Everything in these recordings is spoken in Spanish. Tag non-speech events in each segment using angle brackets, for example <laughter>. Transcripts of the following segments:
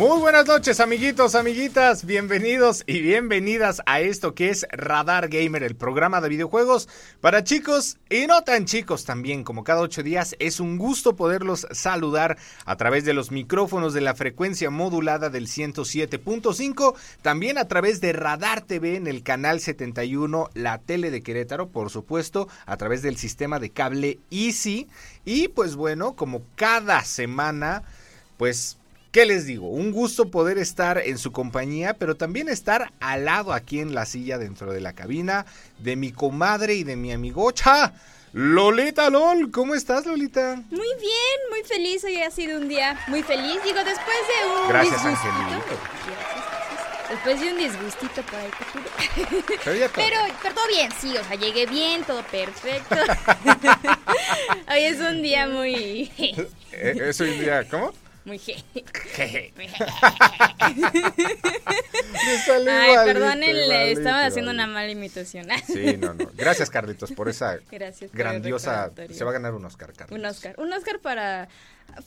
Muy buenas noches, amiguitos, amiguitas. Bienvenidos y bienvenidas a esto que es Radar Gamer, el programa de videojuegos para chicos y no tan chicos también. Como cada ocho días, es un gusto poderlos saludar a través de los micrófonos de la frecuencia modulada del 107.5, también a través de Radar TV en el canal 71, la tele de Querétaro, por supuesto, a través del sistema de cable Easy. Y pues bueno, como cada semana, pues ¿Qué les digo? Un gusto poder estar en su compañía, pero también estar al lado aquí en la silla dentro de la cabina de mi comadre y de mi amigocha. Lolita LOL, ¿cómo estás Lolita? Muy bien, muy feliz, hoy ha sido un día muy feliz, digo, después de un Gracias Angelito. Después de un disgustito por ahí Pero, pero todo bien, sí, o sea, llegué bien, todo perfecto. <laughs> hoy es un día muy... Eh, ¿Es un día, cómo? Muy je. <laughs> Ay, perdónenle, estaba haciendo una mala imitación. <laughs> Sí, no, no. Gracias, Carlitos, por esa <laughs> grandiosa. Se va a ganar un Oscar, Carlitos. Un Oscar. Un Oscar para.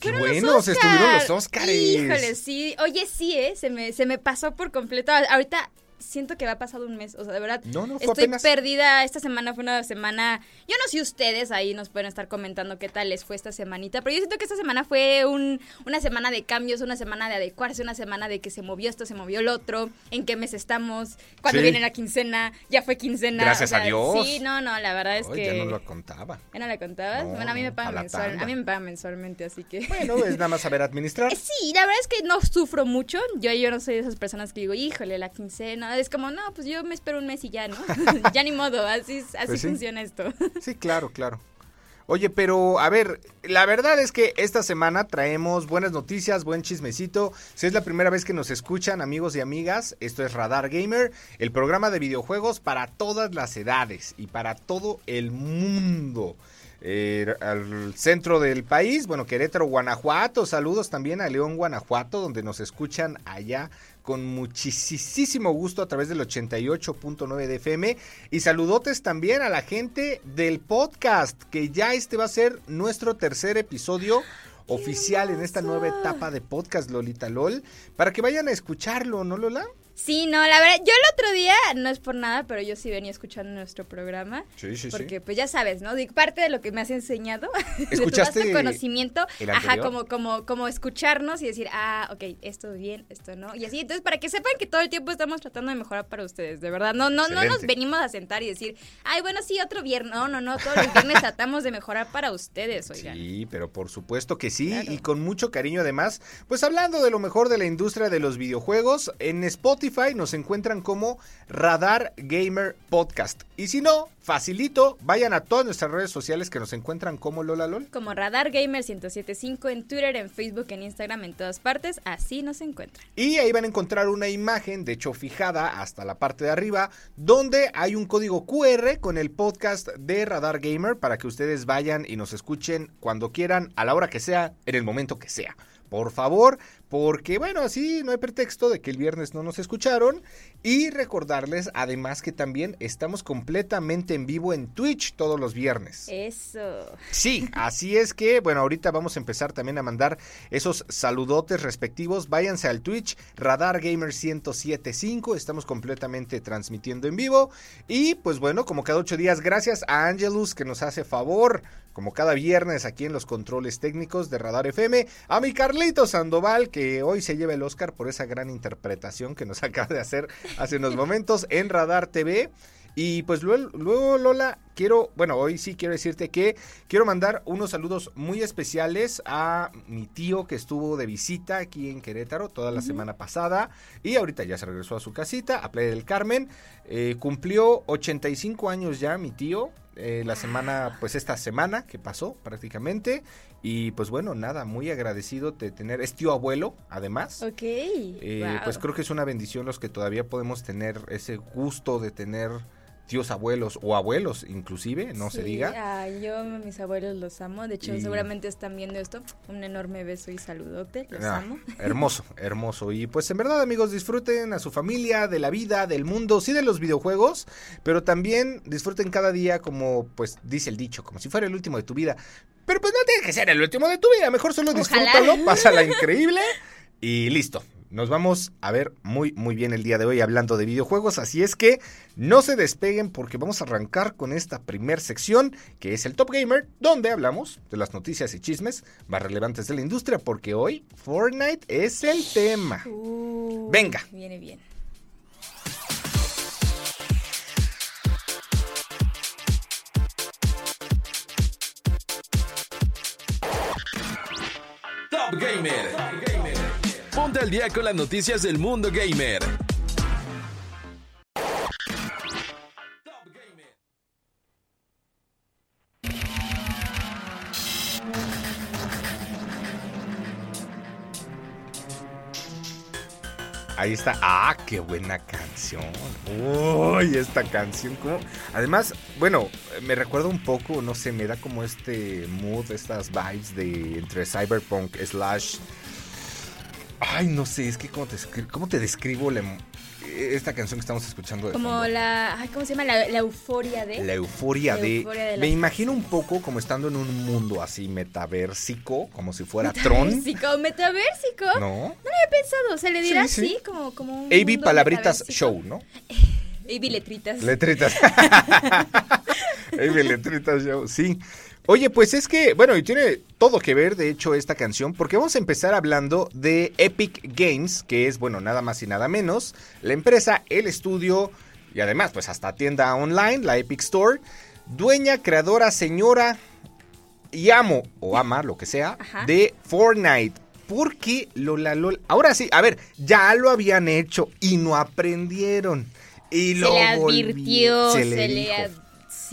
Qué buenos estuvieron los Oscars. Híjole, sí. Oye, sí, ¿eh? Se me, se me pasó por completo. Ahorita siento que va pasado un mes. O sea, de verdad, no, no, estoy perdida. Esta semana fue una semana. Yo no sé ustedes, ahí nos pueden estar comentando qué tal les fue esta semanita. Pero yo siento que esta semana fue un, una semana de cambios, una semana de adecuarse, una semana de que se movió esto, se movió el otro, en qué mes estamos, cuando viene la quincena, ya fue quincena. Gracias a Dios. Sí, no, no, la verdad es que. Ya no lo contaba. ¿Ya no le contabas? bueno, a mí me pagan mensual, a mí me pagan mensualmente, así que. <laughs> Bueno, es nada más saber administrar. <laughs> sí, la verdad es que no sufro mucho. Yo, yo no soy de esas personas que digo, híjole, la quincena. Es como, no, pues yo me espero un mes y ya, ¿no? <laughs> <laughs> ya ni modo, así, así pues funciona esto. <laughs> sí, claro, claro. Oye, pero a ver, la verdad es que esta semana traemos buenas noticias, buen chismecito. Si es la primera vez que nos escuchan, amigos y amigas, esto es Radar Gamer, el programa de videojuegos para todas las edades y para todo el mundo. Eh, al centro del país, bueno, Querétaro, Guanajuato, saludos también a León, Guanajuato, donde nos escuchan allá con muchísimo gusto a través del 88.9 de FM. Y saludotes también a la gente del podcast, que ya este va a ser nuestro tercer episodio oficial en esta nueva etapa de podcast Lolita LOL, para que vayan a escucharlo, ¿no, Lola? Sí, no, la verdad, yo el otro día, no es por nada, pero yo sí venía escuchando nuestro programa. Sí, sí, porque, pues ya sabes, ¿no? parte de lo que me has enseñado, ¿Escuchaste <laughs> de tu conocimiento, ajá, como, como, como escucharnos y decir, ah, ok, esto bien, esto no. Y así, entonces, para que sepan que todo el tiempo estamos tratando de mejorar para ustedes, de verdad. No, no, no nos venimos a sentar y decir, ay, bueno, sí, otro viernes. No, no, no, todos los viernes tratamos de mejorar para ustedes, oigan. Sí, pero por supuesto que sí, y con mucho cariño además. Pues hablando de lo mejor de la industria de los videojuegos, en Spotify nos encuentran como Radar Gamer Podcast. Y si no, facilito, vayan a todas nuestras redes sociales que nos encuentran como Lola LOL. Como Radar Gamer 1075 en Twitter, en Facebook, en Instagram, en todas partes, así nos encuentran. Y ahí van a encontrar una imagen, de hecho fijada hasta la parte de arriba, donde hay un código QR con el podcast de Radar Gamer para que ustedes vayan y nos escuchen cuando quieran, a la hora que sea, en el momento que sea. Por favor, porque bueno, así no hay pretexto de que el viernes no nos escucharon. Y recordarles además que también estamos completamente en vivo en Twitch todos los viernes. Eso. Sí, así es que, bueno, ahorita vamos a empezar también a mandar esos saludotes respectivos. Váyanse al Twitch, Radar Gamer 1075, estamos completamente transmitiendo en vivo. Y pues bueno, como cada ocho días, gracias a Angelus que nos hace favor como cada viernes aquí en los controles técnicos de Radar FM, a mi Carlito Sandoval, que hoy se lleva el Oscar por esa gran interpretación que nos <laughs> acaba de hacer hace unos momentos en Radar TV. Y pues luego, luego, Lola, quiero, bueno, hoy sí quiero decirte que quiero mandar unos saludos muy especiales a mi tío que estuvo de visita aquí en Querétaro toda la semana pasada y ahorita ya se regresó a su casita, a Playa del Carmen. Eh, cumplió 85 años ya mi tío. Eh, la semana, pues esta semana que pasó prácticamente. Y pues bueno, nada, muy agradecido de tener, es tío abuelo, además. Ok. Eh, Wow. Pues creo que es una bendición los que todavía podemos tener ese gusto de tener tíos abuelos o abuelos inclusive, no se diga. ay, yo a mis abuelos los amo. De hecho, Y- seguramente están viendo esto. Un enorme beso y saludote. Los Ah, amo. <laughs> hermoso, hermoso. Y pues en verdad amigos, disfruten a su familia, de la vida, del mundo, sí de los videojuegos, pero también disfruten cada día como pues dice el dicho, como si fuera el último de tu vida. Pero pues no tiene que ser el último de tu vida, mejor solo disfrútalo, pásala increíble y listo. Nos vamos a ver muy muy bien el día de hoy hablando de videojuegos, así es que no se despeguen porque vamos a arrancar con esta primer sección que es el Top Gamer, donde hablamos de las noticias y chismes más relevantes de la industria, porque hoy Fortnite es el tema. Uh, Venga. Viene bien. Top Gamer. Ponte al día con las noticias del mundo gamer. Ahí está. Ah, qué buena canción. Uy, esta canción. ¿cómo? Además, bueno, me recuerda un poco, no sé, me da como este mood, estas vibes de entre cyberpunk slash... Ay, no sé, es que cómo te, cómo te describo la em- esta canción que estamos escuchando de Como fondo? la. ay, ¿Cómo se llama? La, la euforia de. La euforia La de... euforia de la me imagino un poco como estando en un mundo así metaversico, como si fuera Tron. Metaversico. No. ¿No? había pensado. Se le dirá Sí, sí. así, como, como un. AB Palabritas. Show, ¿no? <laughs> AB Letritas. Letritas. <laughs> AB Letritas Show, sí. Oye, pues es que, bueno, y tiene todo que ver, de hecho, esta canción, porque vamos a empezar hablando de Epic Games, que es, bueno, nada más y nada menos, la empresa, el estudio y además, pues hasta tienda online, la Epic Store, dueña, creadora, señora y amo, o ama, lo que sea, Ajá. de Fortnite. Porque Lola Lola. Ahora sí, a ver, ya lo habían hecho y no aprendieron. Y se lo le advirtió, se, le, dijo. ad-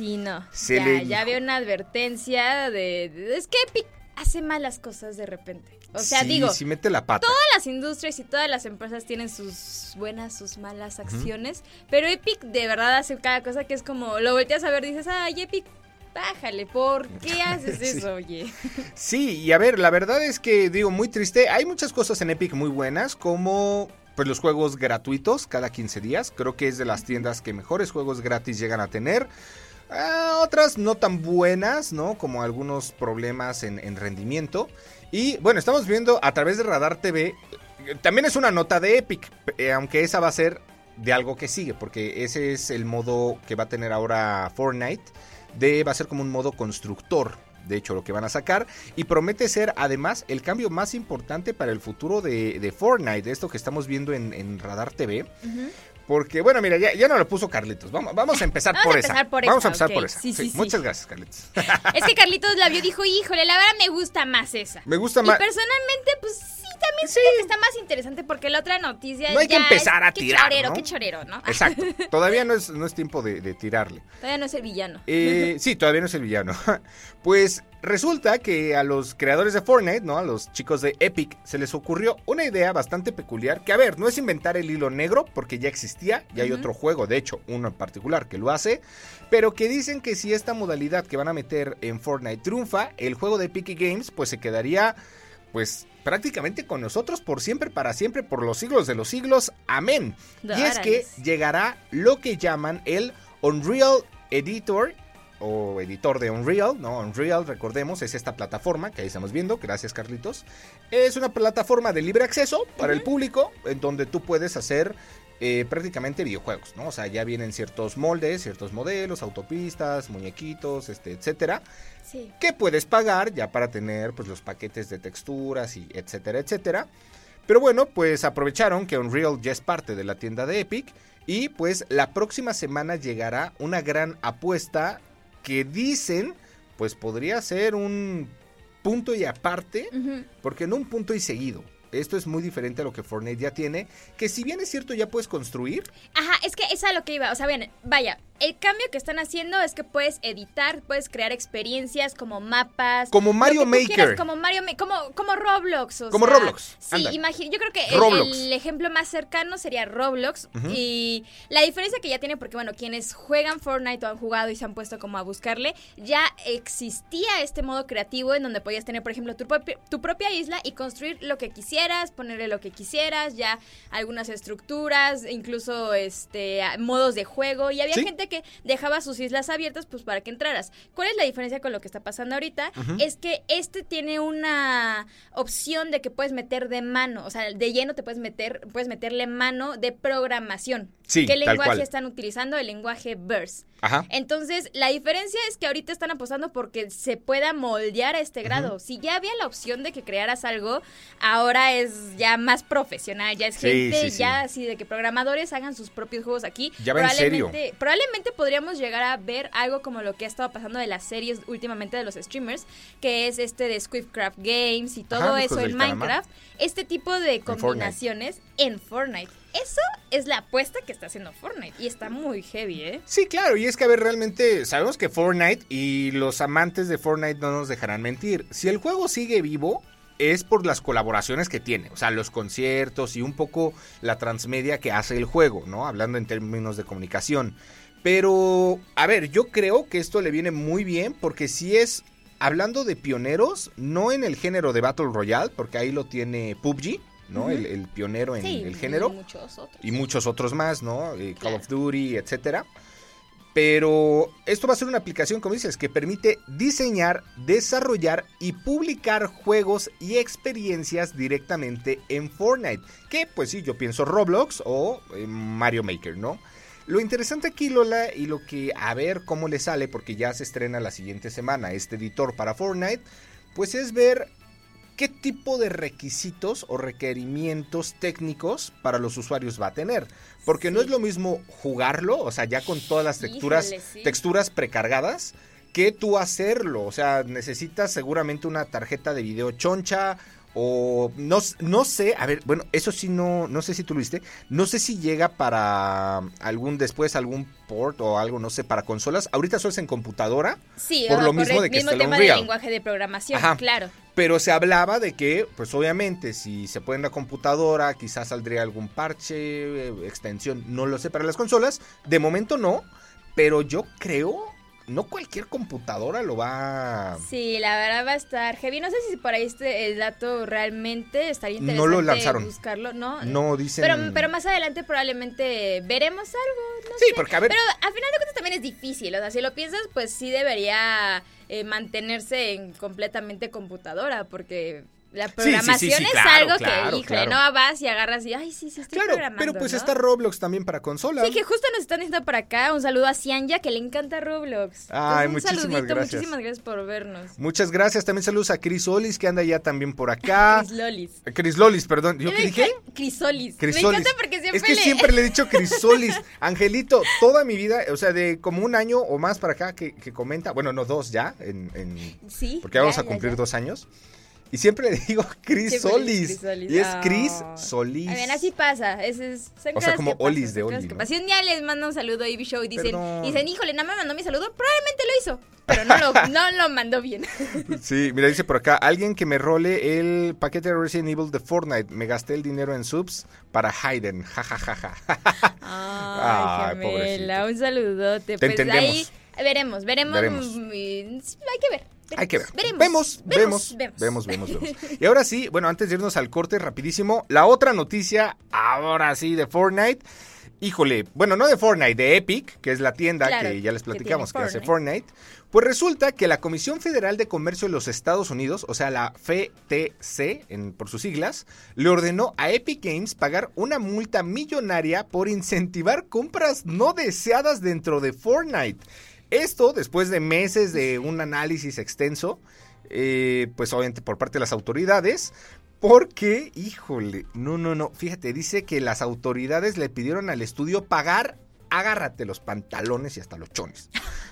Sí, no. Se ya, le ya había una advertencia de, de- Es que Epic hace malas cosas de repente. O sea, Sí, digo, sí mete la pata. todas las industrias y todas las empresas tienen sus buenas, sus malas acciones, pero Epic de verdad hace cada cosa que es como, lo volteas a ver dices, ay, Epic, bájale, ¿por qué <laughs> haces Sí. eso, oye? <laughs> Sí, y a ver, la verdad es que digo muy triste. Hay muchas cosas en Epic muy buenas, como pues los juegos gratuitos cada 15 días. Creo que es de las tiendas que mejores juegos gratis llegan a tener. Ah, otras no tan buenas, ¿no? Como algunos problemas en, en rendimiento. Y bueno, estamos viendo a través de Radar TV. eh, También es una nota de Epic, eh, aunque esa va a ser de algo que sigue, porque ese es el modo que va a tener ahora Fortnite. De, va a ser como un modo constructor, de hecho, lo que van a sacar. Y promete ser además el cambio más importante para el futuro de, de Fortnite, esto que estamos viendo en, en Radar TV. Porque, bueno, mira, ya, ya no lo puso Carlitos. Vamos, vamos a empezar Vamos por a esa. empezar por vamos esa, a empezar por esa. Sí, sí, sí. Muchas gracias, Carlitos. <laughs> Es que Carlitos la vio y dijo, híjole, la verdad me gusta más esa. Me gusta Y más. personalmente, pues sí, también siento que está más interesante porque la otra noticia No hay que empezar es- a qué tirar, chorero, ¿no? qué chorero, ¿no? <laughs> Exacto. Todavía no es, no es tiempo de, de tirarle. Todavía no es el villano. Eh, <laughs> sí, todavía no es el villano. Pues resulta que a los creadores de Fortnite, ¿no? A los chicos de Epic, se les ocurrió una idea bastante peculiar. Que a ver, no es inventar el hilo negro, porque ya existía, y hay otro juego, de hecho, uno en particular que lo hace. Pero que dicen que si esta modalidad que van a meter en Fortnite triunfa, el juego de Epic Games, pues se quedaría. Pues prácticamente con nosotros por siempre, para siempre, por los siglos de los siglos. Amén. Y es que llegará lo que llaman el Unreal Editor o editor de Unreal, ¿no? Unreal, recordemos, es esta plataforma que ahí estamos viendo, gracias Carlitos. Es una plataforma de libre acceso para el público, en donde tú puedes hacer eh, prácticamente videojuegos, ¿no? O sea, ya vienen ciertos moldes, ciertos modelos, autopistas, muñequitos, este, etcétera, Sí. que puedes pagar ya para tener pues los paquetes de texturas y etcétera, etcétera. Pero bueno, pues aprovecharon que Unreal ya es parte de la tienda de Epic Y pues la próxima semana llegará una gran apuesta que dicen, pues podría ser un punto y aparte, porque no un punto y seguido. Esto es muy diferente a lo que Fortnite ya tiene, que si bien es cierto ya puedes construir, Ajá, es que es a lo que iba. O sea, bien, vaya, el cambio que están haciendo es que puedes editar, puedes crear experiencias como mapas. Como Mario Maker. quieras, como Mario Ma- como, como Roblox. o Como sea, Roblox, Sí, anda. imagi- yo creo que el- ejemplo más cercano sería Roblox. Y la diferencia que ya tiene, porque bueno, quienes juegan Fortnite o han jugado y se han puesto como a buscarle, ya existía este modo creativo en donde podías tener, por ejemplo, tu, tu propia isla y construir lo que quisieras, ponerle lo que quisieras, ya algunas estructuras, incluso este modos de juego. Y había Sí. gente que dejaba sus islas abiertas pues para que entraras. ¿Cuál es la diferencia con lo que está pasando ahorita? Es que este tiene una opción de que puedes meter de mano, o sea, de lleno te puedes meter, puedes meterle mano de programación. Sí, ¿Qué lenguaje están utilizando? El lenguaje Verse. Ajá. Entonces, la diferencia es que ahorita están apostando porque se pueda moldear a este grado. Si ya había la opción de que crearas algo, ahora es ya más profesional, ya es Sí, gente sí, sí. ya así de que programadores hagan sus propios juegos aquí. Ya va en serio. Probablemente- podríamos llegar a ver algo como lo que ha estado pasando de las series últimamente de los streamers, que es este de Swiftcraft Games y todo Ajá, eso en. Minecraft. Este tipo de Fortnite. combinaciones en Fortnite. Eso es la apuesta que está haciendo Fortnite y está muy heavy, ¿eh? Sí, claro, y es que a ver, realmente sabemos que Fortnite y los amantes de Fortnite no nos dejarán mentir. Si el juego sigue vivo, es por las colaboraciones que tiene, o sea, los conciertos y un poco la transmedia que hace el juego, ¿no? Hablando en términos de comunicación. Pero, a ver, yo creo que esto le viene muy bien porque si es, hablando de pioneros, no en el género de Battle Royale, porque ahí lo tiene PUBG, ¿no? El, el pionero en Sí, el género y muchos otros. y muchos otros más, ¿no? Eh, Call of Duty, etcétera. Pero esto va a ser una aplicación, como dices, que permite diseñar, desarrollar y publicar juegos y experiencias directamente en Fortnite. Que, pues sí, yo pienso Roblox o eh, Mario Maker, ¿no? Lo interesante aquí, Lola, y lo que a ver cómo le sale, porque ya se estrena la siguiente semana este editor para Fortnite, pues es ver qué tipo de requisitos o requerimientos técnicos para los usuarios va a tener. Porque no es lo mismo jugarlo, o sea, ya con todas las texturas, Híjole, sí. texturas precargadas, que tú hacerlo. O sea, necesitas seguramente una tarjeta de video choncha. O no, no sé, a ver, bueno, eso sí no, no sé si tú lo viste, no sé si llega para algún después, algún port o algo, no sé, para consolas. Ahorita solo es en computadora, Sí, por lo mismo el de que mismo está tema Unreal. lenguaje de programación, Ajá. claro. Pero se hablaba de que, pues obviamente, si se puede en la computadora, quizás saldría algún parche, eh, extensión, no lo sé, para las consolas. De momento no, pero yo creo, no cualquier computadora lo va... Sí, la verdad va a estar heavy. No sé si por ahí este el dato realmente estaría No interesante lo lanzaron. buscarlo, ¿no? No dicen... Pero, pero más adelante probablemente veremos algo, no Sí, sé. porque a ver, Pero a final de cuentas también es difícil, o sea, si lo piensas, pues sí debería eh, mantenerse en completamente computadora, porque la sí, sí, programación sí, es claro, algo claro, que, híjole, claro. no vas y agarras y, ay, sí, sí, estoy claro, programando, pero pues ¿no? está Roblox también para consola. Sí, que justo nos están diciendo por acá un saludo a Cianya, que le encanta Roblox. Ay, Entonces, un muchísimas saludito, gracias. muchísimas gracias por vernos. Muchas gracias, también saludos a Chris Olis, que anda ya también por acá. <laughs> Chris Lolis. Chris Lolis, perdón, ¿yo qué dije? Crisolis. Crisolis. Me encanta porque siempre es que le... siempre le he dicho Crisolis. <laughs> Angelito, toda mi vida, o sea, de como un año o más para acá que, que comenta, bueno, no dos ya, en, en- Sí. porque vamos ya, a ya, cumplir ya. dos años. Y siempre le digo <laughs> Chris Solis. Crisolis. Y es Ah. Chris Solis. A ver, así pasa. Es, es- son O sea, como pasan, Olis de Oli. Si un día les manda un saludo a Ivy Show y dicen, Perdón. dicen, híjole, no me mandó mi saludo, probablemente lo hizo. Pero no lo, <laughs> no lo mandó bien. <laughs> Sí, mira, dice por acá, alguien que me role el paquete de Resident Evil de Fortnite. Me gasté el dinero en subs para Hayden. Ja, ja, ja, ja. Ay, Ay, gemela, un saludote. Te pues entendemos. ahí veremos, veremos. Veremos. mm, hay que ver. Hay que ver. Veremos. Vemos, vemos, vemos, vemos, vemos. Y ahora sí, bueno, antes de irnos al corte rapidísimo, la otra noticia, ahora sí, de Fortnite. Híjole, bueno, no de Fortnite, de Epic, que es la tienda que ya les platicamos que, hace Fortnite. Pues resulta que la Comisión Federal de Comercio de los Estados Unidos, o sea, la FTC en, por sus siglas, le ordenó a Epic Games pagar una multa millonaria por incentivar compras no deseadas dentro de Fortnite. Esto después de meses de un análisis extenso, eh, pues obviamente por parte de las autoridades. Porque, híjole, no, no, no. Fíjate, dice que las autoridades le pidieron al estudio pagar, agárrate los pantalones y hasta los chones.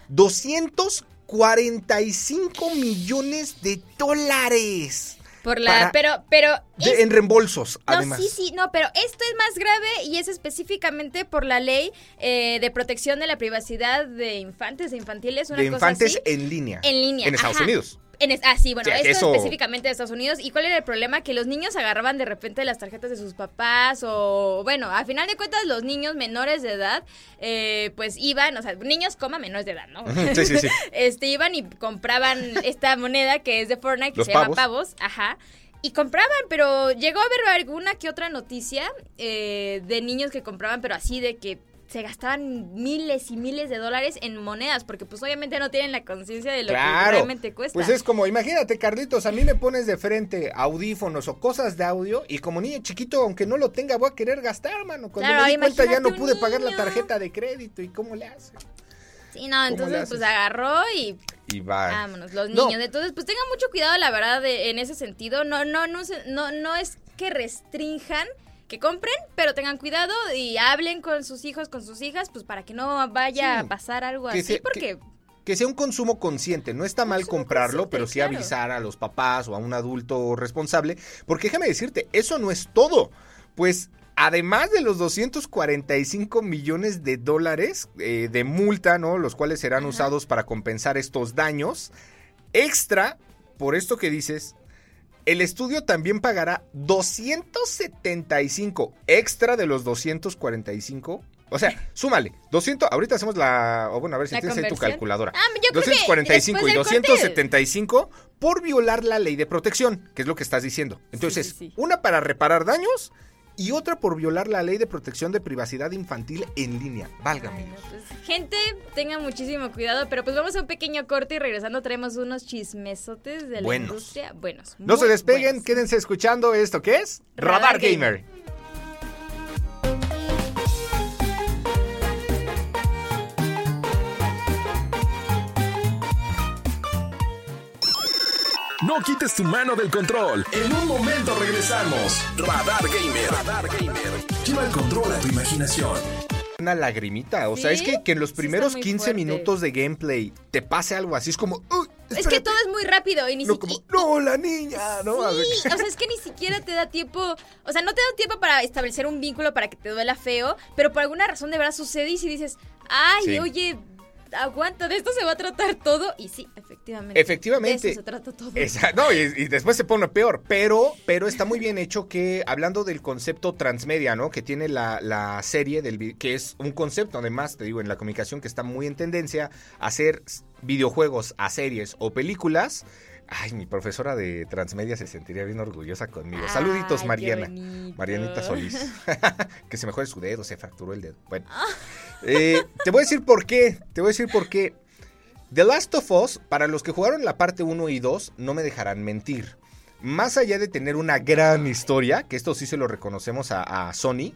245 millones de dólares. Por la, Para- pero, pero De- es- en reembolsos, No, además. sí, sí, no, pero esto es más grave y es específicamente por la ley eh, de protección de la privacidad de infantes, de infantiles, una de cosa infantes así. en línea. En línea, En Estados ajá. Unidos. En es- ah, sí, bueno, esto eso- específicamente de Estados Unidos. ¿Y cuál era el problema? Que los niños agarraban de repente las tarjetas de sus papás o, bueno, a final de cuentas los niños menores de edad, eh, pues iban, o sea, niños coma menores de edad, ¿no? Sí, sí, sí. <laughs> este, iban y compraban esta moneda que es de Fortnite, que Los se llama pavos. pavos, ajá. Y compraban, pero llegó a haber alguna que otra noticia eh, de niños que compraban, pero así de que se gastaban miles y miles de dólares en monedas, porque pues obviamente no tienen la conciencia de lo que realmente cuesta. Pues es como, imagínate, Carlitos, a mí me pones de frente audífonos o cosas de audio y como niño chiquito, aunque no lo tenga, voy a querer gastar, mano. Cuando Claro, me di cuenta ya no pude pagar la tarjeta de crédito y cómo le hace. Sí, no, entonces pues agarró y Y va. vámonos, los No. niños. Entonces, pues tengan mucho cuidado, la verdad, de- en ese sentido. No, no, no, no, no es que restrinjan que compren, pero tengan cuidado y hablen con sus hijos, con sus hijas, pues para que no vaya Sí. a pasar algo Que así, porque Que sea un consumo consciente, no está mal comprarlo, pero sí claro. avisar a los papás o a un adulto responsable, porque déjame decirte, eso no es todo, pues además de los 245 millones de dólares eh, de multa, ¿no? Los cuales serán Ajá. usados para compensar estos daños, extra, por esto que dices, el estudio también pagará 275 extra de los 245. O sea, súmale, 200, ahorita hacemos la, o bueno, a ver si ¿La tienes ahí tu calculadora. Ah, yo creo que 245 y después del corte- 275 por violar la ley de protección, que es lo que estás diciendo. Entonces, sí, sí. una para reparar daños y otra por violar la ley de protección de privacidad infantil en línea. Válgame. Pues, gente, tengan muchísimo cuidado, pero pues vamos a un pequeño corte y regresando traemos unos chismesotes de la Buenos. industria. Buenos. No se despeguen, buenos. quédense escuchando esto que es Radar Radar Gamer. Gamer. No quites tu mano del control. En un momento regresamos. Radar Gamer. Radar Gamer. Lleva el control a tu imaginación. Una lagrimita, o sea, es ¿Sí? que, que en los Sí primeros muy 15 fuerte. minutos de gameplay te pase algo así, es como... "Uy, Es que espérate". todo es muy rápido y ni No, siquiera... no, la niña, ¿no? Sí, o sea, es que ni siquiera te da tiempo, o sea, no te da tiempo para establecer un vínculo para que te duela feo, pero por alguna razón de verdad sucede y si dices, ay, Sí. oye, aguanta, de esto se va a tratar todo. Y sí, efectivamente. Efectivamente. De eso se trata todo. Esa- no, y, y después se pone peor, pero, pero está muy bien hecho que, hablando del concepto transmedia, ¿no? Que tiene la, la serie, del, que es un concepto, además, te digo, en la comunicación que está muy en tendencia, hacer videojuegos a series o películas. Ay, mi profesora de transmedia se sentiría bien orgullosa conmigo. Saluditos, Ay, Mariana. Marianita Solís. <laughs> que se mejore su dedo, se fracturó el dedo. Bueno. <laughs> Eh, te voy a decir por qué. Te voy a decir por qué. The Last of Us, para los que jugaron la parte 1 y 2, no me dejarán mentir. Más allá de tener una gran historia, que esto sí se lo reconocemos a, a Sony,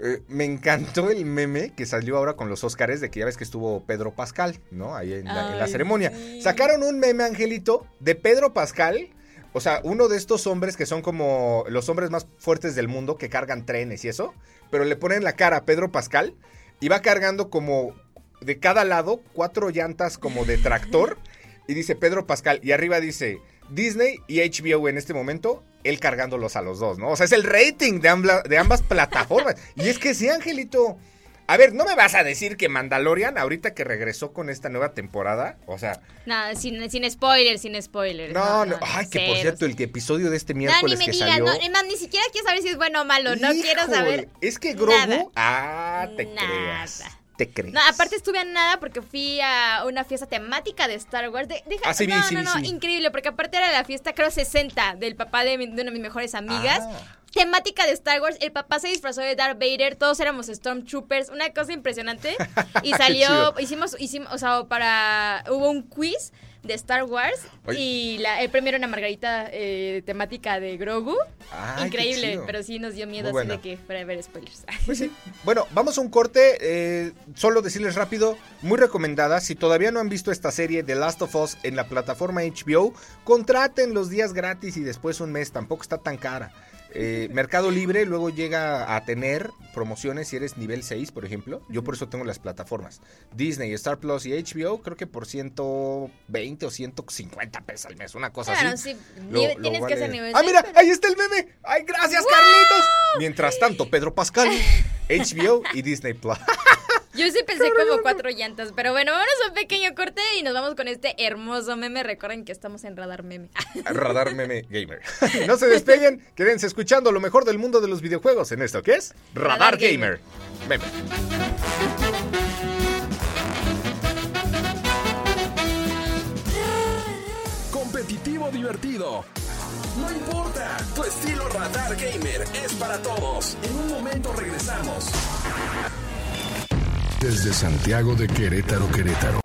eh, me encantó el meme que salió ahora con los Óscares de que ya ves que estuvo Pedro Pascal, ¿no? Ahí en la, en la Ay, ceremonia. sí. Sacaron un meme, Angelito, de Pedro Pascal. O sea, uno de estos hombres que son como los hombres más fuertes del mundo, que cargan trenes y eso, pero le ponen la cara a Pedro Pascal y va cargando como de cada lado cuatro llantas como de tractor y dice Pedro Pascal y arriba dice Disney y HBO en este momento, él cargándolos a los dos, ¿no? O sea, es el rating de, de ambas plataformas. Y es que sí, Angelito. A ver, no me vas a decir que Mandalorian, ahorita que regresó con esta nueva temporada, o sea, Nada, sin, sin spoilers, sin spoilers. no, no, ay, que por cero, cierto, sí. el que episodio de este No, ni miércoles me que digas, salió. no, ni siquiera quiero saber si es bueno o malo, no quiero saber. Es que Grogu, nada. ah, te Nada. creas. Te creas. No, aparte estuve a nada porque fui a una fiesta temática de Star Wars. De, deja- Ah, sí no, sí no, no, sí vi. increíble, porque aparte era la fiesta, creo, 60 del papá de, mi- de una de mis mejores amigas. Ah. Temática de Star Wars, el papá se disfrazó de Darth Vader, todos éramos Stormtroopers, una cosa impresionante. <laughs> Y salió, hicimos, hicimos, o sea, para, hubo un quiz de Star Wars Oye. y la, el premio era una margarita eh, temática de Grogu. Ay, Increíble, pero sí nos dio miedo Muy así buena. de que fuera a ver spoilers. Pues sí. <laughs> Bueno, vamos a un corte. eh, solo decirles rápido, muy recomendada. Si todavía no han visto esta serie The Last of Us en la plataforma HBO, contraten los días gratis y después un mes. Tampoco está tan cara. Eh, Mercado Libre luego llega a tener promociones si eres nivel 6, por ejemplo. Yo por eso tengo las plataformas. Disney, Star Plus y HBO, creo que por 120 o 150 pesos al mes, una cosa Claro, así. sí, Lo- tienes que ser nivel Ah, seis, mira, pero- ahí está el meme. Ay, gracias, Carlitos. Mientras tanto, Pedro Pascal, <laughs> HBO y Disney Plus. Yo sí pensé como cuatro llantas, pero bueno, vámonos a un pequeño corte y nos vamos con este hermoso meme. Recuerden que estamos en Radar Meme. Radar Meme Gamer. <laughs> No se despeguen, quédense escuchando lo mejor del mundo de los videojuegos en esto que es Radar, Radar Gamer. Gamer. Meme. Competitivo divertido. No importa, tu estilo Radar Gamer es para todos. En un momento regresamos. Desde Santiago de Querétaro, Querétaro.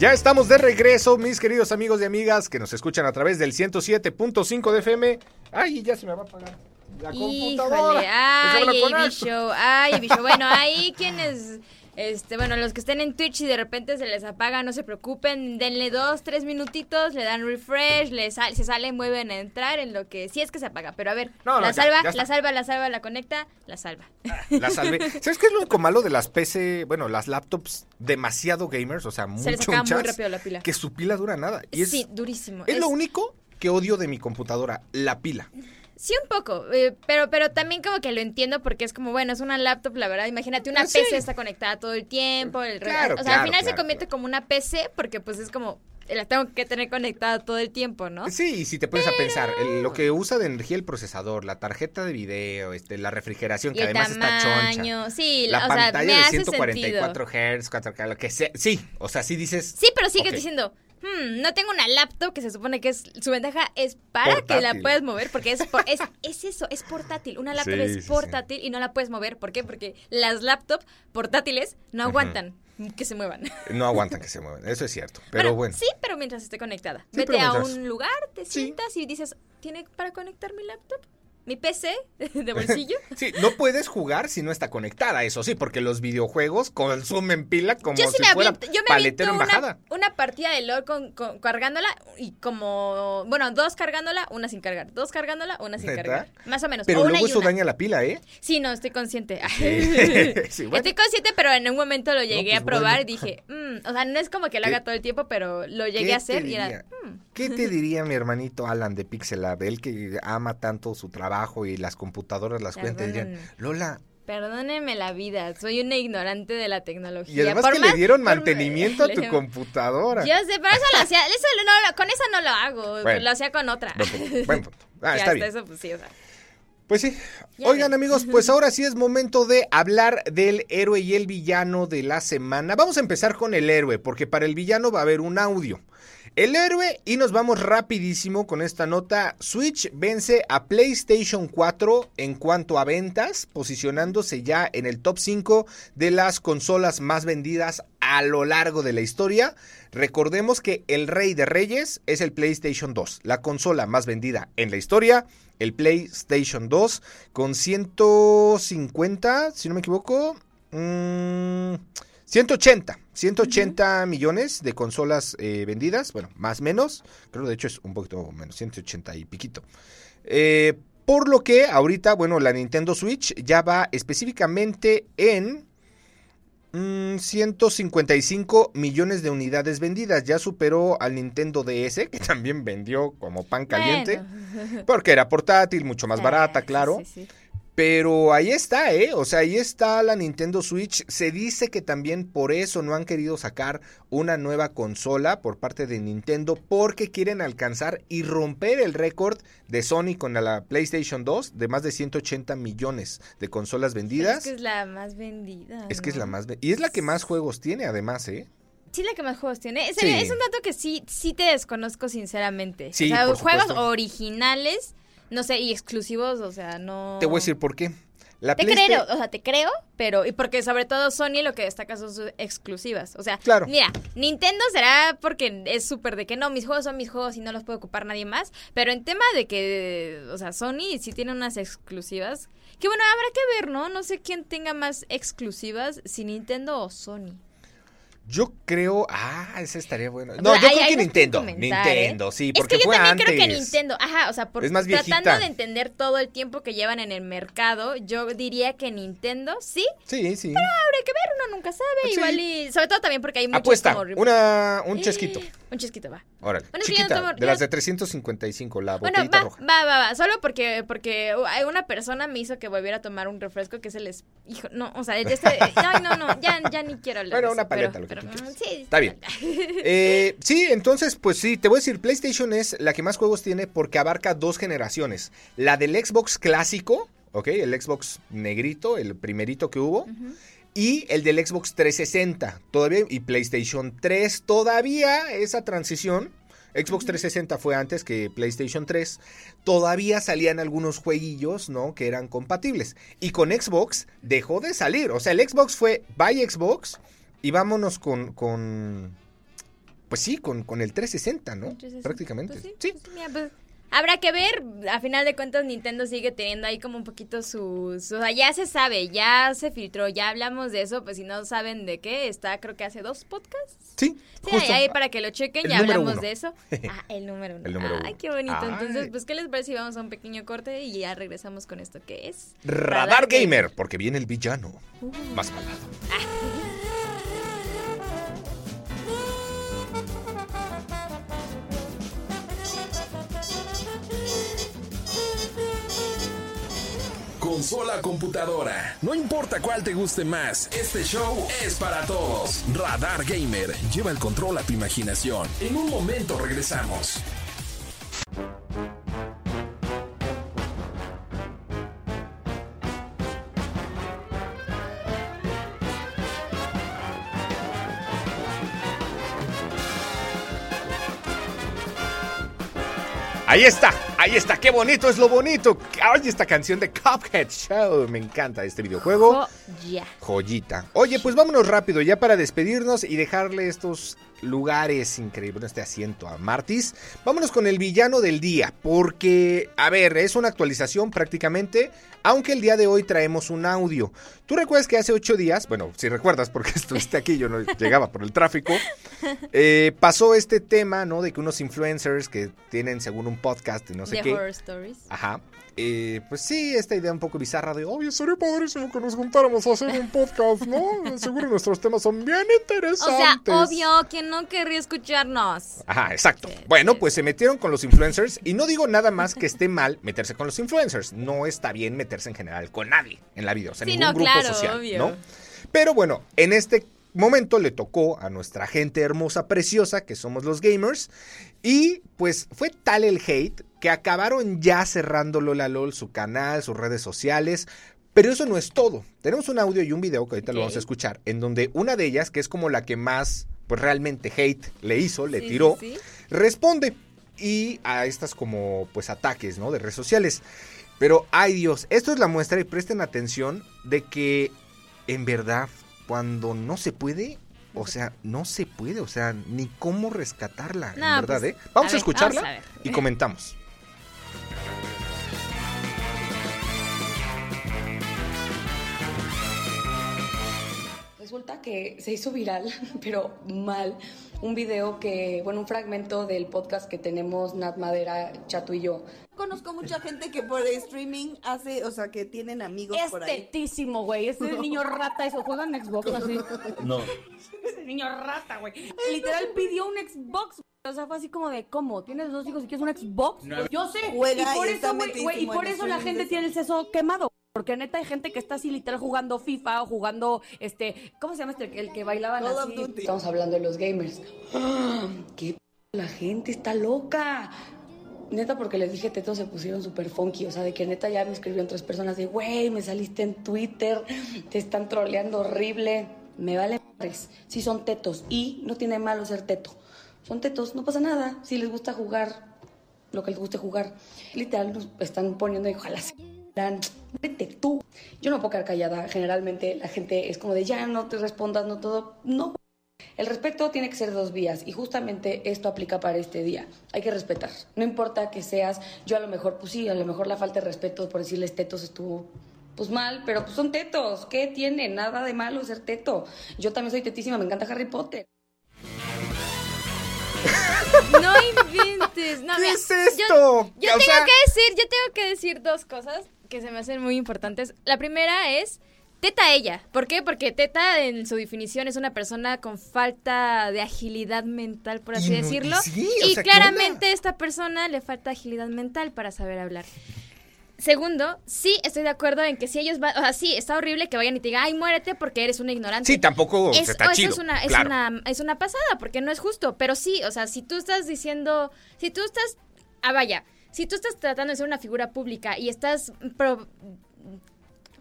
Ya estamos de regreso, mis queridos amigos y amigas que nos escuchan a través del 107.5 de FM. Ay, ya se me va a apagar la computadora. Híjole, ay. Show, ay, Show. Bueno, ahí <laughs> quienes, este, bueno, los que estén en Twitch y de repente se les apaga, no se preocupen, denle dos, tres minutitos, le dan refresh, le sal- se sale, mueven a entrar en lo que, sí es que se apaga, pero a ver, No, no, la ya, salva, ya la salva, la salva, la conecta, la salva. La salvé. <laughs> ¿Sabes qué es lo único malo de las PC, bueno, las laptops demasiado gamers, o sea, muy Se les acaba muy rápido la pila. Que su pila dura nada. Y es, sí, durísimo. es lo único que odio de mi computadora, la pila. Sí, un poco, eh, pero, pero también como que lo entiendo porque es como, bueno, es una laptop, la verdad, imagínate, una Ah, sí. PC está conectada todo el tiempo, el Claro, o sea, claro, al final se convierte como una PC porque pues es como, la tengo que tener conectada todo el tiempo, ¿no? Sí, y si te pones a pensar, el- lo que usa de energía el procesador, la tarjeta de video, este, la refrigeración, que Y el además está choncha. sí, La o sea, pantalla me de hace 144 Hz, 4K, lo que sea. Sí, o sea, sí dices. Sí, pero sigues diciendo, "Hmm, no tengo una laptop que se supone que es su ventaja es para que la puedas mover porque es, por- es <laughs> es eso, es portátil. Una laptop Sí, es sí, sí. portátil y no la puedes mover, ¿por qué? Porque las laptops portátiles no aguantan que se muevan. <laughs> No aguantan que se muevan, eso es cierto. Pero bueno. Sí, pero mientras esté conectada. Vete a un lugar, te sientas y dices, ¿tiene para conectar mi laptop? ¿Mi PC <laughs> de bolsillo? <laughs> Sí, no puedes jugar si no está conectada, eso sí, porque los videojuegos consumen pila como yo sí si me fuera aviento, yo me paletero en bajada. una, una partida de LOL con, con- cargándola y como, bueno, dos cargándola, una sin cargar. Dos cargándola, una sin cargar. Más o menos. Pero o luego eso una. daña la pila, ¿eh? Sí, no, estoy consciente. Sí, <laughs> bueno. Estoy consciente, pero en un momento lo llegué pues a probar bueno. y dije, mm, o sea, no es como que lo ¿Qué- haga todo el tiempo, pero lo llegué ¿Qué a hacer y era, mm. ¿Qué te diría mi hermanito Alan de Pixel Lab? Él que ama tanto su trabajo y las computadoras las cuentas, dirían. Lola, Perdónenme la vida, soy una ignorante de la tecnología. y además Por que más- le dieron por- mantenimiento a <laughs> tu computadora. Yo sé, pero eso lo hacía, eso no, con esa no lo hago, Bueno. lo hacía con otra. Buen punto, buen punto. <laughs> Ah, está bien. eso, pues sí, o sea. Pues sí. Ya Oigan amigos, pues <laughs> ahora sí es momento de hablar del héroe y el villano de la semana. Vamos a empezar con el héroe, porque para el villano va a haber un audio. El héroe, y nos vamos rapidísimo con esta nota, Switch vence a PlayStation 4 en cuanto a ventas, posicionándose ya en el top 5 de las consolas más vendidas a lo largo de la historia. Recordemos que el rey de reyes es el PlayStation 2, la consola más vendida en la historia, el PlayStation 2, con 150, si no me equivoco, mm, 180, 180 millones de consolas eh, vendidas, bueno, más menos, creo de hecho es un poquito menos, 180 y piquito. Eh, por lo que ahorita, bueno, la Nintendo Switch ya va específicamente en mm, 155 millones de unidades vendidas. Ya superó al Nintendo DS, <laughs> que también vendió como pan caliente. Bueno. Porque era portátil, mucho más barata, <laughs> claro. sí, sí. Pero ahí está, ¿eh? O sea, ahí está la Nintendo Switch. Se dice que también por eso no han querido sacar una nueva consola por parte de Nintendo, porque quieren alcanzar y romper el récord de Sony con la PlayStation 2 de más de 180 millones de consolas Pero vendidas. Es que es la más vendida. Es que es la más... Y es la que más juegos tiene, además, ¿eh? Sí, la que más juegos tiene. Es, Sí. es un dato que sí, sí te desconozco sinceramente. Sí, o sea, por juegos supuesto. originales, no sé, y exclusivos, o sea, no. Te voy a decir por qué. La Te creo, o sea, te creo, pero y porque sobre todo Sony lo que destaca son sus exclusivas. O sea, Claro. mira, Nintendo será porque es súper de que no, mis juegos son mis juegos y no los puede ocupar nadie más. Pero en tema de que, o sea, Sony sí tiene unas exclusivas. Que bueno, habrá que ver, ¿no? No sé quién tenga más exclusivas, si Nintendo o Sony. Yo creo. Ah, ese estaría bueno. No, Pero yo creo que Nintendo. ¿eh? Nintendo, sí, Es porque que yo fue también antes. creo que Nintendo, ajá, o sea, por, Es más tratando de entender todo el tiempo que llevan en el mercado, yo diría que Nintendo sí, Sí, sí. habrá que ver, uno nunca sabe, Sí. igual y sobre todo también porque hay muchos Apuesta. como Una, un chesquito. Un chesquito, va. Órale. Bueno, es que yo no Chiquita. tomo- de las de 355, la Bueno, botellita va, roja. va, va, va, solo porque porque hay una persona me hizo que volviera a tomar un refresco que es el es- hijo, no, o sea, este, no, <laughs> no, no, ya, ya ni quiero hablar Bueno, una paleta, pero- lo que pero, tú quieras. sí, Está bien. Eh, sí, entonces, pues sí, te voy a decir, PlayStation es la que más juegos tiene porque abarca dos generaciones. La del Xbox clásico, ¿ok? El Xbox negrito, el primerito que hubo. Y el del Xbox 360, todavía, y PlayStation 3, todavía esa transición. Xbox 360 fue antes que PlayStation 3. Todavía salían algunos jueguillos, ¿no? Que eran compatibles. Y con Xbox dejó de salir. O sea, el Xbox fue by Xbox y vámonos con. con pues sí, con, con el 360, ¿no? Entonces, Prácticamente. pues sí, sí. pues mira, pues, habrá que ver, a final de cuentas Nintendo sigue teniendo ahí como un poquito sus, o sea, ya se sabe, ya se filtró, ya hablamos de eso, pues si no saben de qué, está creo que hace dos podcasts. Sí, Sí, justo. ahí para que lo chequen, El ya hablamos uno. de eso. <laughs> Ah, el número uno. El número Ay, uno. qué bonito. Ay. Entonces, pues, ¿qué les parece si vamos a un pequeño corte y ya regresamos con esto que es? Radar Gamer, porque viene el villano más malvado. Consola computadora. No importa cuál te guste más, este show es para todos. Radar Gamer. Lleva el control a tu imaginación. En un momento regresamos. Ahí está, ahí está, qué bonito es lo bonito. Oye, esta canción de Cuphead Show, me encanta este videojuego. Oh, ya. Joyita. Oye, pues vámonos rápido ya para despedirnos y dejarle estos lugares increíbles, este asiento a Martis. Vámonos con el villano del día, porque, a ver, es una actualización prácticamente, aunque el día de hoy traemos un audio. Tú recuerdas que hace ocho días, bueno, si recuerdas porque <laughs> estuviste aquí, yo no llegaba por el tráfico, eh, pasó este tema, ¿no? De que unos influencers que tienen según un podcast y no sé qué. Horror Stories. Ajá. Eh, pues sí, esta idea un poco bizarra de, oye, sería padrísimo que nos juntáramos a hacer un podcast, ¿no? <laughs> Seguro nuestros temas son bien O interesantes. sea, obvio, ¿quién no querría escucharnos? Ajá, exacto. Bueno, pues se metieron con los influencers y no digo nada más que esté mal meterse con los influencers. No está bien meterse en general con nadie en la vida, o sea, Sí, ningún no, grupo claro, social, obvio. ¿no? Pero bueno, en este momento le tocó a nuestra gente hermosa, preciosa, que somos los gamers, y pues fue tal el hate que acabaron ya cerrando Lola LOL su canal, sus redes sociales. Pero eso no es todo. Tenemos un audio y un video que ahorita lo vamos a escuchar, en donde una de ellas, que es como la que más, pues realmente hate le hizo, le Sí, tiró, sí, sí. responde y a estas como pues ataques, ¿no? De redes sociales. Pero ay Dios, esto es la muestra y presten atención de que en verdad cuando no se puede, o sea, no se puede, o sea, ni cómo rescatarla, en No, verdad, pues, ¿eh? Vamos a, a ver, escucharla vamos a ver. y comentamos. Resulta que se hizo viral, <laughs> pero mal, un video que, bueno, un fragmento del podcast que tenemos Nat Madera, Chato y yo. Conozco mucha gente que por streaming hace, o sea, que tienen amigos por ahí. Estetísimo, güey. Ese niño rata, eso juega en Xbox así. No. Ese niño rata, güey. Literal pidió un Xbox. O sea, fue así como de, ¿cómo? ¿Tienes dos hijos y quieres un Xbox? Yo sé. Juega y por eso, güey, y por eso la gente tiene el seso quemado. Porque neta hay gente que está así literal jugando FIFA o jugando, este, ¿cómo se llama este? El que bailaban Call así. Estamos hablando de los gamers. ¡Ah! <gasps> ¡Qué p la gente está loca! Neta, porque les dije tetos se pusieron súper funky. O sea, de que neta ya me escribieron tres personas de, güey, me saliste en Twitter, te están troleando horrible. Me vale madres. Sí son tetos. Y no tiene malo ser teto. Son tetos, no pasa nada. Si les gusta jugar lo que les guste jugar. Literal, nos están poniendo, y ojalá se Tú. Yo no puedo quedar callada. Generalmente la gente es como de ya no te respondas, no todo. No. El respeto tiene que ser dos vías y justamente esto aplica para este día. Hay que respetar. No importa que seas, yo a lo mejor, pues sí, a lo mejor la falta de respeto por decirles tetos estuvo pues mal, pero pues son tetos. ¿Qué tiene? Nada de malo ser teto. Yo también soy tetísima, me encanta Harry Potter. No inventes. No, ¿Qué mira, es esto? Yo, tengo sea- que decir, yo tengo que decir dos cosas que se me hacen muy importantes. La primera es Teta ella. ¿Por qué? Porque Teta en su definición es una persona con falta de agilidad mental, por así Y no- y decirlo. sí, o y sea, ¿qué claramente a esta persona le falta agilidad mental para saber hablar. Segundo, sí estoy de acuerdo en que si ellos van, o sea, sí, está horrible que vayan y te digan, ay, muérete porque eres una ignorante. Sí, tampoco Es- está o eso chido. es una, es, claro. una, es una pasada, porque no es justo. Pero sí, o sea, si tú estás diciendo, si tú estás, ah, vaya, si tú estás tratando de ser una figura pública y estás, pro-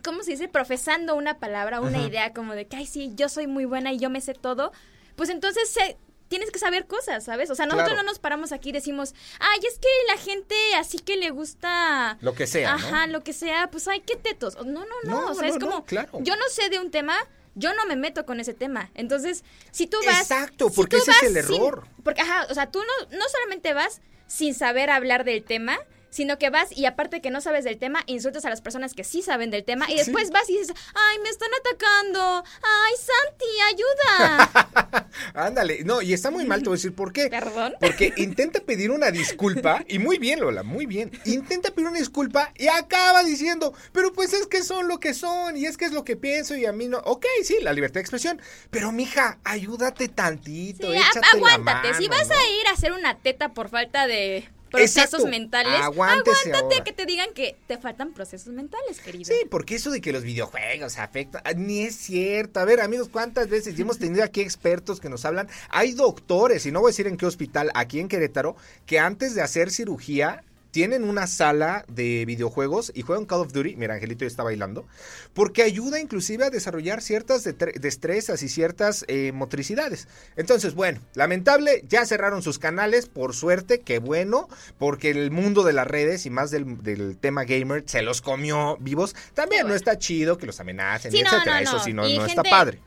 ¿cómo se dice? Profesando una palabra, una idea como de que, ay, sí, yo soy muy buena y yo me sé todo, pues entonces se- tienes que saber cosas, ¿sabes? O sea, nosotros Claro. no nos paramos aquí y decimos, ay, es que la gente así que le gusta... Lo que sea, ¿no? Ajá, lo que sea, pues ay, qué tetos. No, no, no, No, o sea, no, es como, claro. yo no sé de un tema, yo no me meto con ese tema. Entonces, si tú vas... Exacto, porque ese es el sin- error. porque, ajá, o sea, tú no, no solamente vas sin saber hablar del tema, sino que vas y aparte que no sabes del tema, insultas a las personas que sí saben del tema y después vas y dices, ay, me están atacando, ay, Santi, ayuda. <laughs> Ándale, no, y está muy mal, te voy a decir por qué. Perdón. Porque <laughs> intenta pedir una disculpa, y muy bien, Lola, muy bien. Intenta pedir una disculpa y acaba diciendo, pero pues es que son lo que son, y es que es lo que pienso, y a mí no. Ok, sí, la libertad de expresión. Pero, mija, ayúdate tantito, Sí, échate la aguántate. si vas ¿no? a ir a hacer una teta por falta de procesos Exacto. mentales, Aguántese aguántate ahora. que te digan que te faltan procesos mentales, querido. Sí, porque eso de que los videojuegos afectan, ah, ni es cierto. A ver, amigos, ¿cuántas veces hemos tenido aquí expertos que nos hablan? Hay doctores, y no voy a decir en qué hospital, aquí en Querétaro, que antes de hacer cirugía tienen una sala de videojuegos y juegan Call of Duty. Mira, Angelito ya está bailando. Porque ayuda inclusive a desarrollar ciertas destrezas y ciertas eh, motricidades. Entonces, bueno, lamentable, ya cerraron sus canales, por suerte, qué bueno, porque el mundo de las redes y más del, del tema gamer se los comió vivos. También no está chido que los amenacen, Sí, y no, etcétera. no, Eso sí no, no está padre.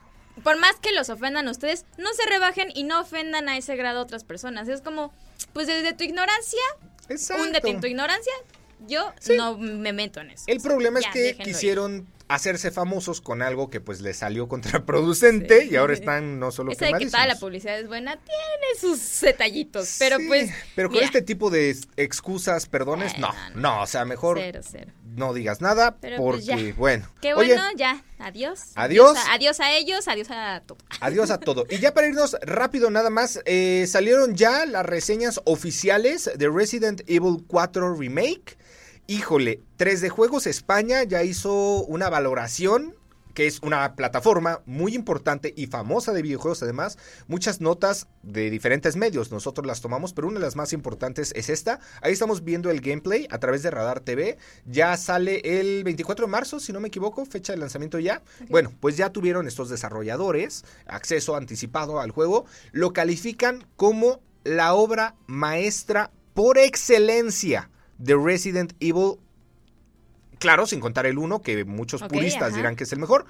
Por más que los ofendan a ustedes, no se rebajen y no ofendan a ese grado a otras personas. Es como, pues desde tu ignorancia, Exacto. húndete en tu ignorancia, yo no me meto en eso. El problema es que ir. Hacerse famosos con algo que pues les salió <laughs> contraproducente y ahora están no solo Eso de que toda la publicidad es buena tiene sus detallitos, pero Sí, pues... Pero con mira, este tipo de excusas, perdones, no, Bueno, no, o sea, mejor Cero, cero. no digas nada Pero porque, pues bueno. Qué Oye, bueno, ya. Adiós. Adiós. a, adiós a ellos, adiós a todo. <laughs> Adiós a todo. Y ya para irnos rápido nada más, eh, salieron ya las reseñas oficiales de Resident Evil 4 Remake. Híjole, 3D Juegos España ya hizo una valoración que es una plataforma muy importante y famosa de videojuegos además, muchas notas de diferentes medios, nosotros las tomamos, pero una de las más importantes es esta, ahí estamos viendo el gameplay a través de Radar TV, ya sale el 24 de marzo, si no me equivoco, fecha de lanzamiento ya, bueno, pues ya tuvieron estos desarrolladores acceso anticipado al juego, lo califican como la obra maestra por excelencia de Resident Evil Claro, sin contar el 1, que muchos puristas ajá. dirán que es el mejor.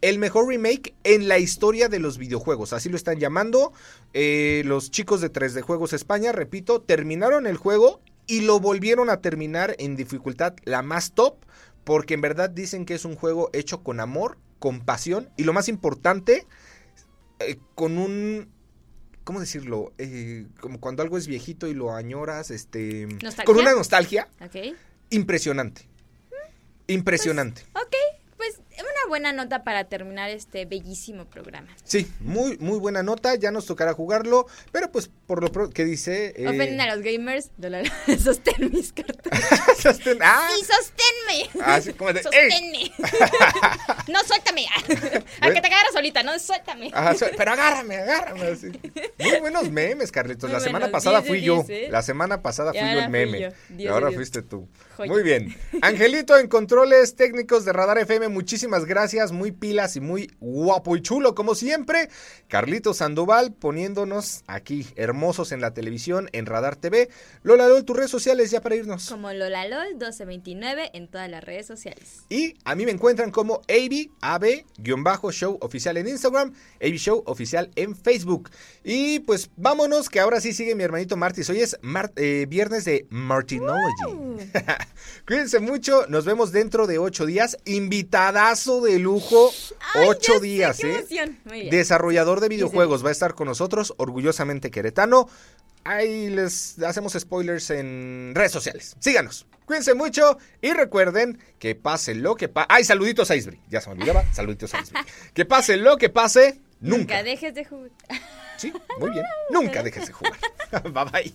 El mejor remake en la historia de los videojuegos, así lo están llamando. Eh, los chicos de 3D Juegos España, repito, terminaron el juego y lo volvieron a terminar en dificultad la más top, porque en verdad dicen que es un juego hecho con amor, con pasión y lo más importante, eh, con un... ¿Cómo decirlo? Eh, como cuando algo es viejito y lo añoras, este... ¿Nostalgia? Con una nostalgia ¿Ok? impresionante. Impresionante. Ok, pues una buena nota para terminar este bellísimo programa. Sí, muy, muy buena nota. Ya nos tocará jugarlo. Pero pues por lo pronto, ¿qué dice? Eh, Ofenden a los gamers, <laughs> sostén mis cartas. <laughs> sostén- ah, ¡Sí, sosténme! Así como de, ¡Sosténme! <laughs> no, suéltame. A que te agarras solita, no, suéltame. ajá, so- pero agárrame, agárrame. Muy buenos memes, Carlitos. Muy La semana buenos, pasada 10 de fui yo. 10, ¿eh? La semana pasada fui yo el meme. yo. Y 10 de ahora 10. fuiste tú. Joya. Muy bien. Angelito en controles técnicos de Radar FM, muchísimas gracias. Gracias, muy pilas y muy guapo y chulo como siempre. Carlito Sandoval poniéndonos aquí hermosos en la televisión, en Radar TV. Lola Lol, tus redes sociales ya para irnos. Como LolaLol 1229 en todas las redes sociales. Y a mí me encuentran como AB, AB-show oficial en Instagram, AB Show oficial en Facebook. Y pues vámonos, que ahora sí sigue mi hermanito Martis. Hoy es mar- eh, viernes de Martinology. <laughs> Cuídense mucho, nos vemos dentro de ocho días. Invitadazo de lujo, Ay, ocho días, ¿eh? emoción. Muy bien. Desarrollador de videojuegos va a estar con nosotros, orgullosamente queretano. Ahí les hacemos spoilers en redes sociales. Síganos. Cuídense mucho y recuerden que pase lo que pase. ¡Ay, saluditos a Isbri! Ya se me olvidaba. <laughs> Saluditos a Isbri. Que pase lo que pase, Nunca nunca. dejes de jugar. Sí, muy bien. Nunca dejes de jugar. <laughs> bye bye.